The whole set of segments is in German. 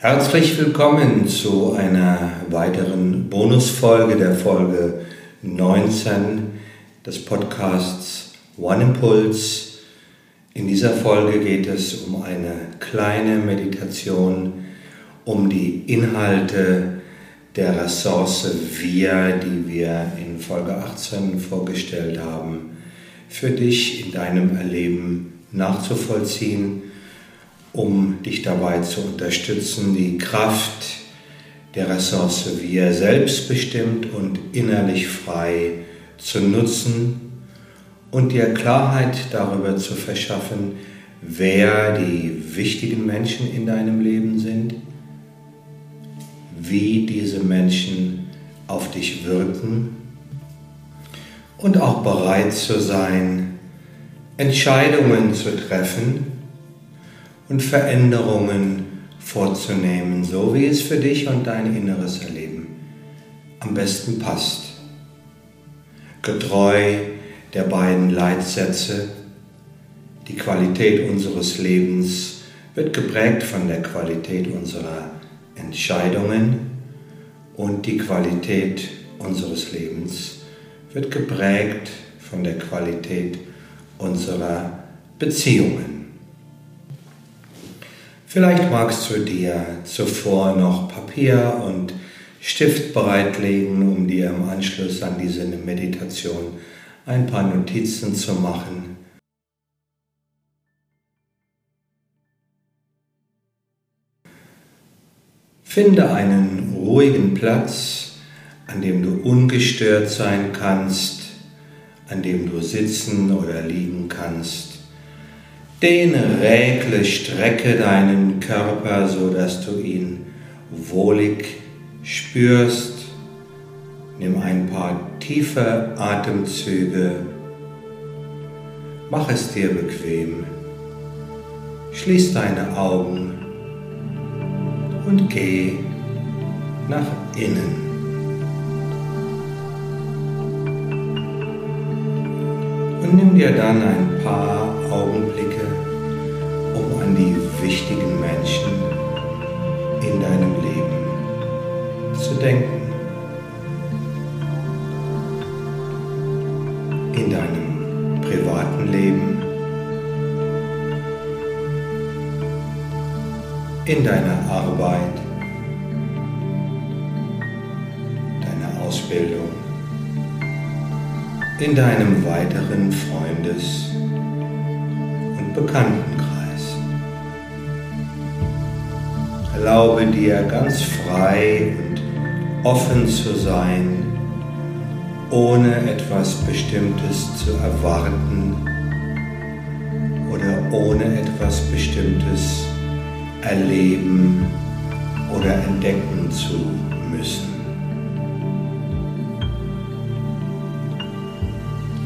Herzlich willkommen zu einer weiteren Bonusfolge der Folge 19 des Podcasts One Impulse. In dieser Folge geht es um eine kleine Meditation, um die Inhalte der Ressource Wir, die wir in Folge 18 vorgestellt haben, für dich in deinem Erleben nachzuvollziehen um dich dabei zu unterstützen, die Kraft der Ressource wir selbstbestimmt und innerlich frei zu nutzen und dir Klarheit darüber zu verschaffen, wer die wichtigen Menschen in deinem Leben sind, wie diese Menschen auf dich wirken und auch bereit zu sein, Entscheidungen zu treffen, und Veränderungen vorzunehmen, so wie es für dich und dein inneres Erleben am besten passt. Getreu der beiden Leitsätze, die Qualität unseres Lebens wird geprägt von der Qualität unserer Entscheidungen und die Qualität unseres Lebens wird geprägt von der Qualität unserer Beziehungen. Vielleicht magst du dir zuvor noch Papier und Stift bereitlegen, um dir im Anschluss an diese Meditation ein paar Notizen zu machen. Finde einen ruhigen Platz, an dem du ungestört sein kannst, an dem du sitzen oder liegen kannst. Dehne, regle, strecke deinen Körper, so dass du ihn wohlig spürst. Nimm ein paar tiefe Atemzüge. Mach es dir bequem. Schließ deine Augen und geh nach innen. Und nimm dir dann ein paar wichtigen Menschen in deinem Leben zu denken. In deinem privaten Leben, in deiner Arbeit, deiner Ausbildung in deinem weiteren Freundes- und Bekanntenkreis. Erlaube dir ganz frei und offen zu sein, ohne etwas Bestimmtes zu erwarten oder ohne etwas Bestimmtes erleben oder entdecken zu müssen.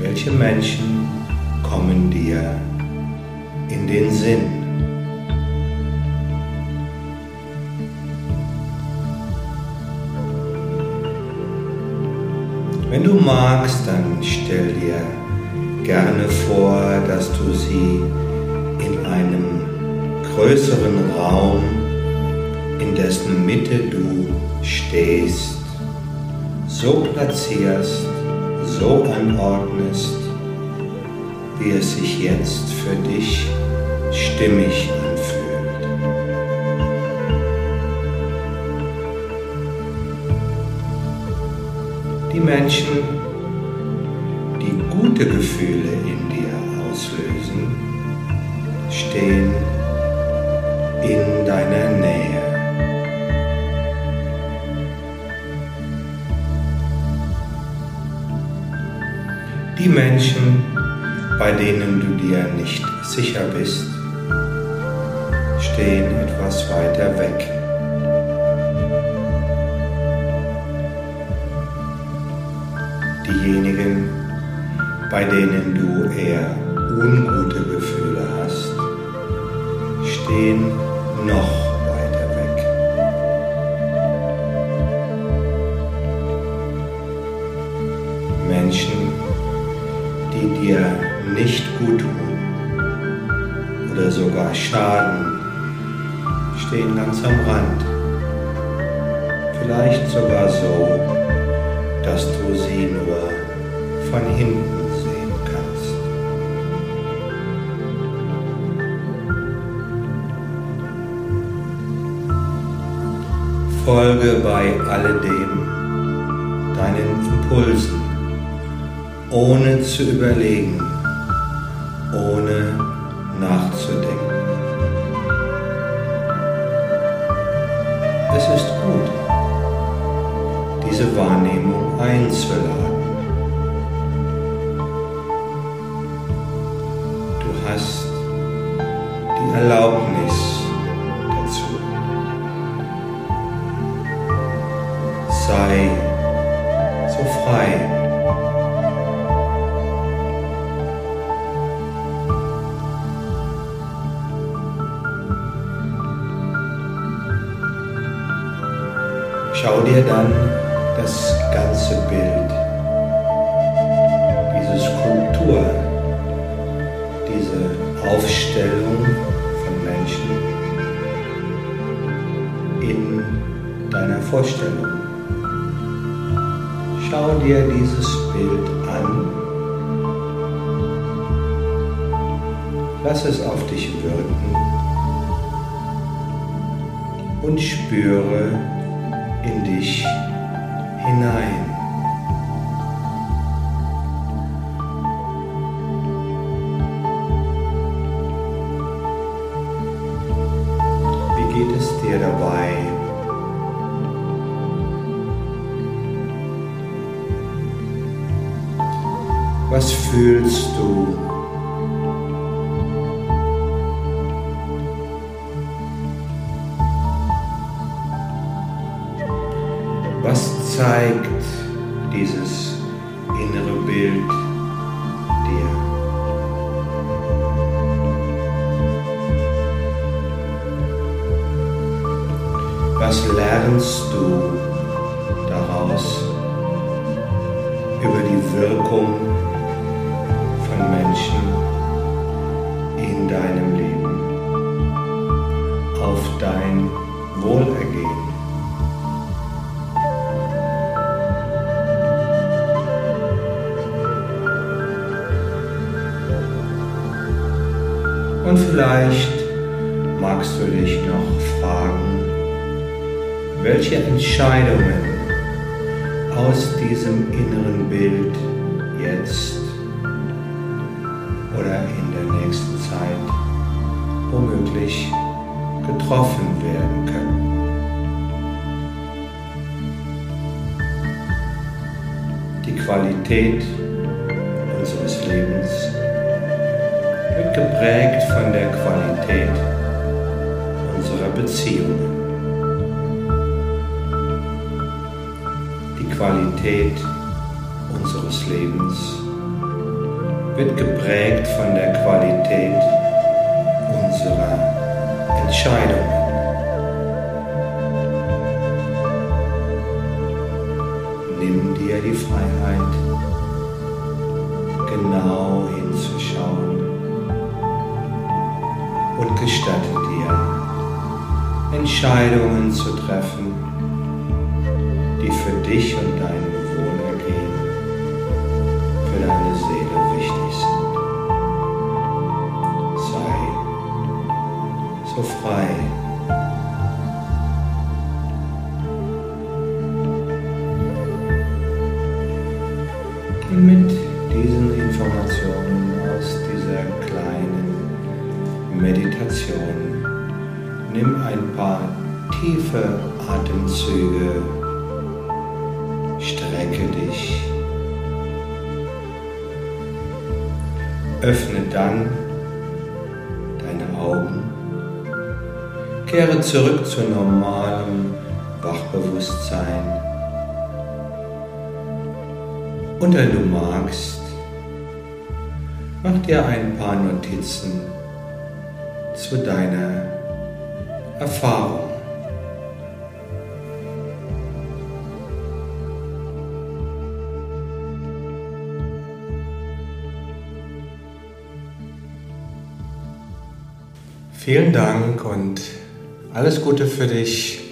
Welche Menschen kommen dir in den Sinn? Magst, dann stell dir gerne vor, dass du sie in einem größeren Raum, in dessen Mitte du stehst, so platzierst, so anordnest, wie es sich jetzt für dich stimmig anfühlt. Menschen, die gute Gefühle in dir auslösen, stehen in deiner Nähe. Die Menschen, bei denen du dir nicht sicher bist, stehen etwas weiter weg. Diejenigen, bei denen du eher ungute Gefühle hast, stehen noch weiter weg. Menschen, die dir nicht gut tun oder sogar schaden, stehen ganz am Rand. Vielleicht sogar so, dass du sie nur von hinten sehen kannst. Folge bei alledem deinen Impulsen, ohne zu überlegen, ohne nachzudenken. 1 verladen. Du hast die Erlaubnis dazu. Sei so frei. Schau dir dann ganze Bild, diese Skulptur, diese Aufstellung von Menschen in deiner Vorstellung. Schau dir dieses Bild an. Lass es auf dich wirken und spüre in dich hinein. Wie geht es dir dabei? Was fühlst du? Zeigt dieses innere Bild dir? Was lernst du daraus über die Wirkung von Menschen in deinem Leben vielleicht magst du dich noch fragen, welche Entscheidungen aus diesem inneren Bild jetzt oder in der nächsten Zeit womöglich getroffen werden können. Die Qualität geprägt von der Qualität unserer Beziehungen. Die Qualität unseres Lebens wird geprägt von der Qualität unserer Entscheidungen. Und gestatte dir, Entscheidungen zu treffen, die für dich und dein Wohlergehen, für deine Seele wichtig sind. Sei so frei. Und mit diesen Informationen aus dieser kleinen Meditation. Nimm ein paar tiefe Atemzüge, strecke dich, öffne dann deine Augen, kehre zurück zu normalem Wachbewusstsein. Und wenn du magst, mach dir ein paar Notizen zu deiner Erfahrung. Vielen Dank und Alles Gute für dich